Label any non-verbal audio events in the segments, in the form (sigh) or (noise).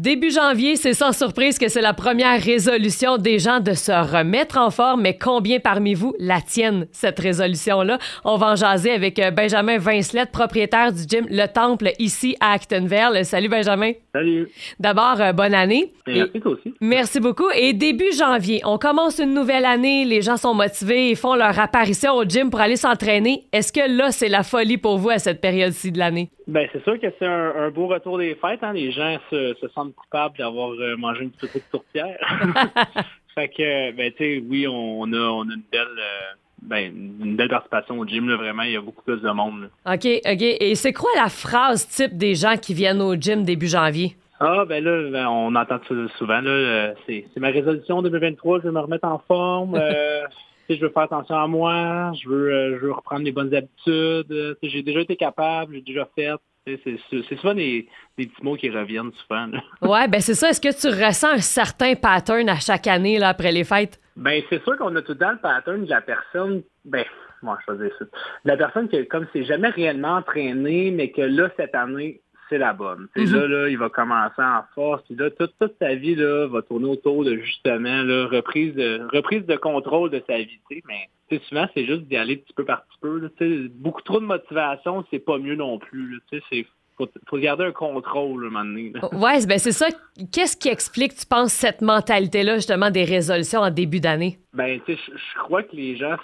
Début janvier, c'est sans surprise que c'est la première résolution des gens de se remettre en forme, mais combien parmi vous la tiennent, cette résolution-là? On va en jaser avec euh, Benjamin Vincelette, propriétaire du gym Le Temple ici à Actonville. Salut Benjamin. Salut. D'abord, euh, bonne année. Merci toi aussi. Merci beaucoup. Et début janvier, on commence une nouvelle année, les gens sont motivés, ils font leur apparition au gym pour aller s'entraîner. Est-ce que là, c'est la folie pour vous à cette période-ci de l'année? Ben, c'est sûr que c'est un, beau retour des fêtes. Hein. Les gens se, sentent coupables d'avoir euh, mangé une petite tourtière. (laughs) fait que, ben, tu sais, oui, on, a, on a une belle... Euh, ben, une belle participation au gym, là, vraiment, il y a beaucoup plus de monde. OK, OK. Et c'est quoi la phrase type des gens qui viennent au gym début janvier? Ah, ben là, ben, on entend ça souvent. Là, euh, c'est, ma résolution 2023, je vais me remettre en forme. (laughs) je veux faire attention à moi, je veux, euh, je veux reprendre les bonnes habitudes. Euh, j'ai déjà été capable, j'ai déjà fait. C'est souvent des, des, petits mots qui reviennent souvent. (laughs) Oui, ben c'est ça. Est-ce que tu ressens un certain pattern à chaque année là, après les fêtes? Ben c'est sûr qu'on a tout le temps le pattern de la personne. Ben, moi, je vais dire ça. De la personne qui, comme c'est jamais réellement entraîné, mais que là, cette année, c'est la bonne. Mm Là, là, il va commencer en force. Puis là, toute, toute sa vie là, va tourner autour de justement là, reprise de reprise de contrôle de sa vie. Mais souvent, c'est juste d'y aller petit peu par petit peu. Là, beaucoup trop de motivation, c'est pas mieux non plus. Il faut, faut garder un contrôle à un moment donné. (laughs) Ouais, ben c'est ça. Qu'est-ce qui explique, tu penses, cette mentalité-là, justement, des résolutions en début d'année? Ben, tu sais, je crois que les gens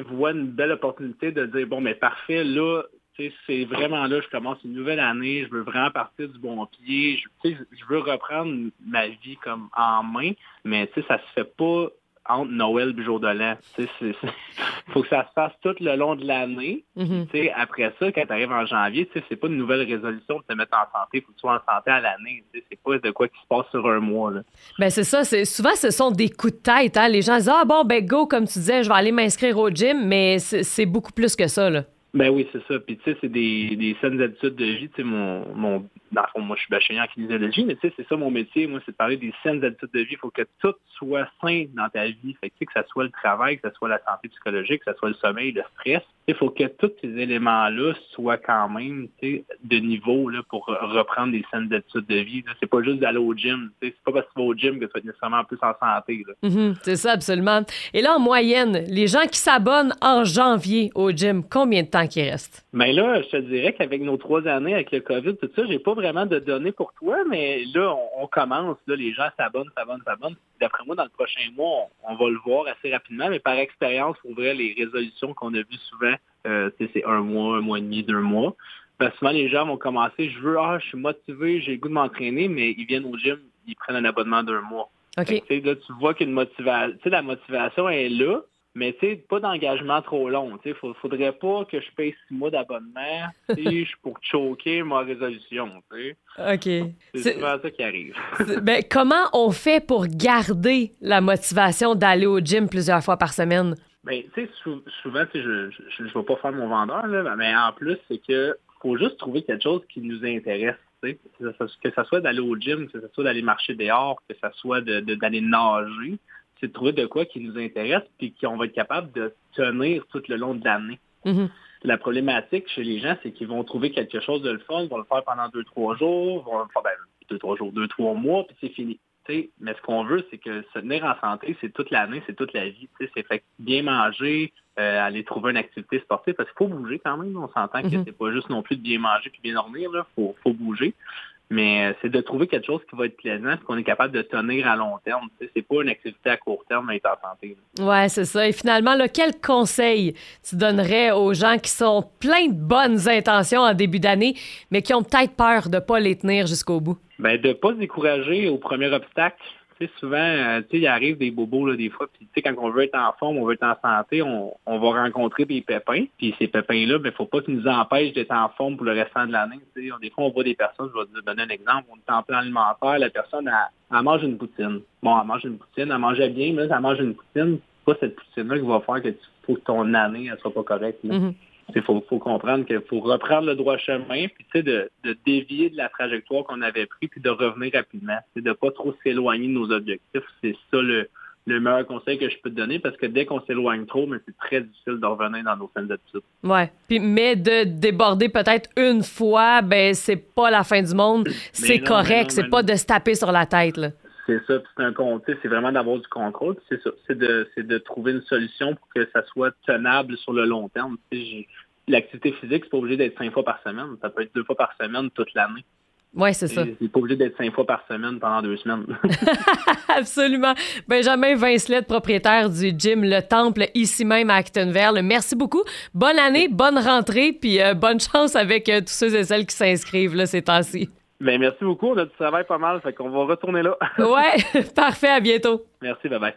voient une belle opportunité de dire bon, mais parfait, là, c'est vraiment là, je commence une nouvelle année, je veux vraiment partir du bon pied, je, je veux reprendre ma vie comme en main, mais ça se fait pas entre Noël et jour de l'an. Il (laughs) faut que ça se fasse tout le long de l'année. Mm-hmm. Après ça, quand tu arrives en janvier, c'est pas une nouvelle résolution de te mettre en santé. Il faut que tu sois en santé à l'année. C'est pas de quoi qui se passe sur un mois. Là. Ben c'est ça. Souvent, ce sont des coups de tête. Hein. Les gens disent Ah bon, ben go, comme tu disais, je vais aller m'inscrire au gym, mais c'est beaucoup plus que ça. Là. Ben oui, c'est ça. Puis tu sais, c'est des, des saines habitudes de vie. Tu sais, mon, mon, dans le fond, moi, je suis bachelier en kinésiologie, mais tu sais, c'est ça mon métier. Moi, c'est de parler des saines habitudes de vie. Il faut que tout soit sain dans ta vie. Fait que, tu sais, que ça soit le travail, que ce soit la santé psychologique, que ce soit le sommeil, le stress. Il faut que tous ces éléments-là soient quand même, tu sais, de niveau, là, pour reprendre des saines habitudes de vie. C'est pas juste d'aller au gym. Tu sais, c'est pas parce que tu vas au gym que tu vas être nécessairement plus en santé, mm-hmm. c'est ça, absolument. Et là, en moyenne, les gens qui s'abonnent en janvier au gym, combien de temps qui reste? Mais ben là, je te dirais qu'avec nos trois années, avec le COVID, tout ça, j'ai pas vraiment de données pour toi, mais là, on, commence, là, les gens s'abonnent, s'abonnent, s'abonnent. D'après moi, dans le prochain mois, on, va le voir assez rapidement, mais par expérience, pour vrai, les résolutions qu'on a vues souvent, euh, c'est un mois, un mois et demi, deux mois. Parce souvent, les gens vont commencer, je veux, ah, je suis motivé, j'ai le goût de m'entraîner, mais ils viennent au gym, ils prennent un abonnement d'un mois. Là, tu vois qu'une motivation, la motivation est là, mais tu sais, pas d'engagement trop long. Tu sais, faudrait pas que je paye six mois d'abonnement (laughs) pour choquer ma résolution. OK. C'est souvent ça qui arrive. (laughs) ben, comment on fait pour garder la motivation d'aller au gym plusieurs fois par semaine? Ben, tu sais, souvent, je ne je, je vais pas faire mon vendeur, là, mais en plus, c'est que faut juste trouver quelque chose qui nous intéresse. Que ce soit d'aller au gym, que ce soit d'aller marcher dehors, que ce soit d'aller de, nager c'est de trouver de quoi qui nous intéresse puis qu'on va être capable de tenir tout le long de l'année. Mm-hmm. La problématique chez les gens, c'est qu'ils vont trouver quelque chose de le fun, ils vont le faire pendant deux, trois jours, vont le faire ben, deux, trois jours, deux, trois mois, puis c'est fini. mais ce qu'on veut, c'est que se tenir en santé, c'est toute l'année, c'est toute la vie. C'est fait bien manger, euh, aller trouver une activité sportive, parce qu'il faut bouger quand même. On s'entend que mm-hmm. c'est pas juste non plus de bien manger puis bien dormir, il faut, faut bouger. Mais euh, c'est de trouver quelque chose qui va être plaisant, qu'on est capable de tenir à long terme. C'est pas une activité à court terme, mais être en santé. Oui, c'est ça. Et finalement, quel conseil tu donnerais aux gens qui sont pleins de bonnes intentions en début d'année, mais qui ont peut-être peur de ne pas les tenir jusqu'au bout? Bien, de ne pas se décourager au premier obstacle souvent, euh, tu sais, il arrive des bobos, là, des fois, puis tu sais, quand on veut être en forme, on veut être en santé, on, va rencontrer des pépins, puis ces pépins-là, ben, faut pas qu'ils nous empêchent d'être en forme pour le restant de l'année, tu sais. Des fois, on voit des personnes, je vais te donner un exemple, on est en plan alimentaire, la personne, elle, mange une poutine. Bon, elle mange une poutine, elle mangeait bien, mais là, elle mange une poutine, c'est pas cette poutine-là qui va faire que tu que ton année, elle soit pas correcte. Il faut, faut, comprendre qu'il faut reprendre le droit chemin, puis de, de dévier de la trajectoire qu'on avait pris, puis de revenir rapidement. C'est de pas trop s'éloigner de nos objectifs. C'est ça le, le meilleur conseil que je peux te donner parce que dès qu'on s'éloigne trop, mais c'est très difficile de revenir dans nos scènes d'habitude. Ouais. Puis, mais de déborder peut-être une fois, ben c'est pas la fin du monde. C'est correct. C'est pas de se taper sur la tête. Là. C'est ça, c'est un c'est vraiment d'avoir du contrôle. C'est ça, c'est de, de trouver une solution pour que ça soit tenable sur le long terme. L'activité physique, c'est pas obligé d'être cinq fois par semaine. Ça peut être deux fois par semaine toute l'année. Oui, c'est ça. C'est pas obligé d'être cinq fois par semaine pendant deux semaines. (laughs) (laughs) Absolument. Benjamin Vincelette, propriétaire du gym Le Temple, ici même à Actonville. Merci beaucoup. Bonne année, bonne rentrée, puis euh, bonne chance avec euh, tous ceux et celles qui s'inscrivent là, ces temps-ci. Ben, merci beaucoup. On a du travail pas mal, fait qu'on va retourner là. ouais, (laughs) parfait. À bientôt. Merci, bye bye.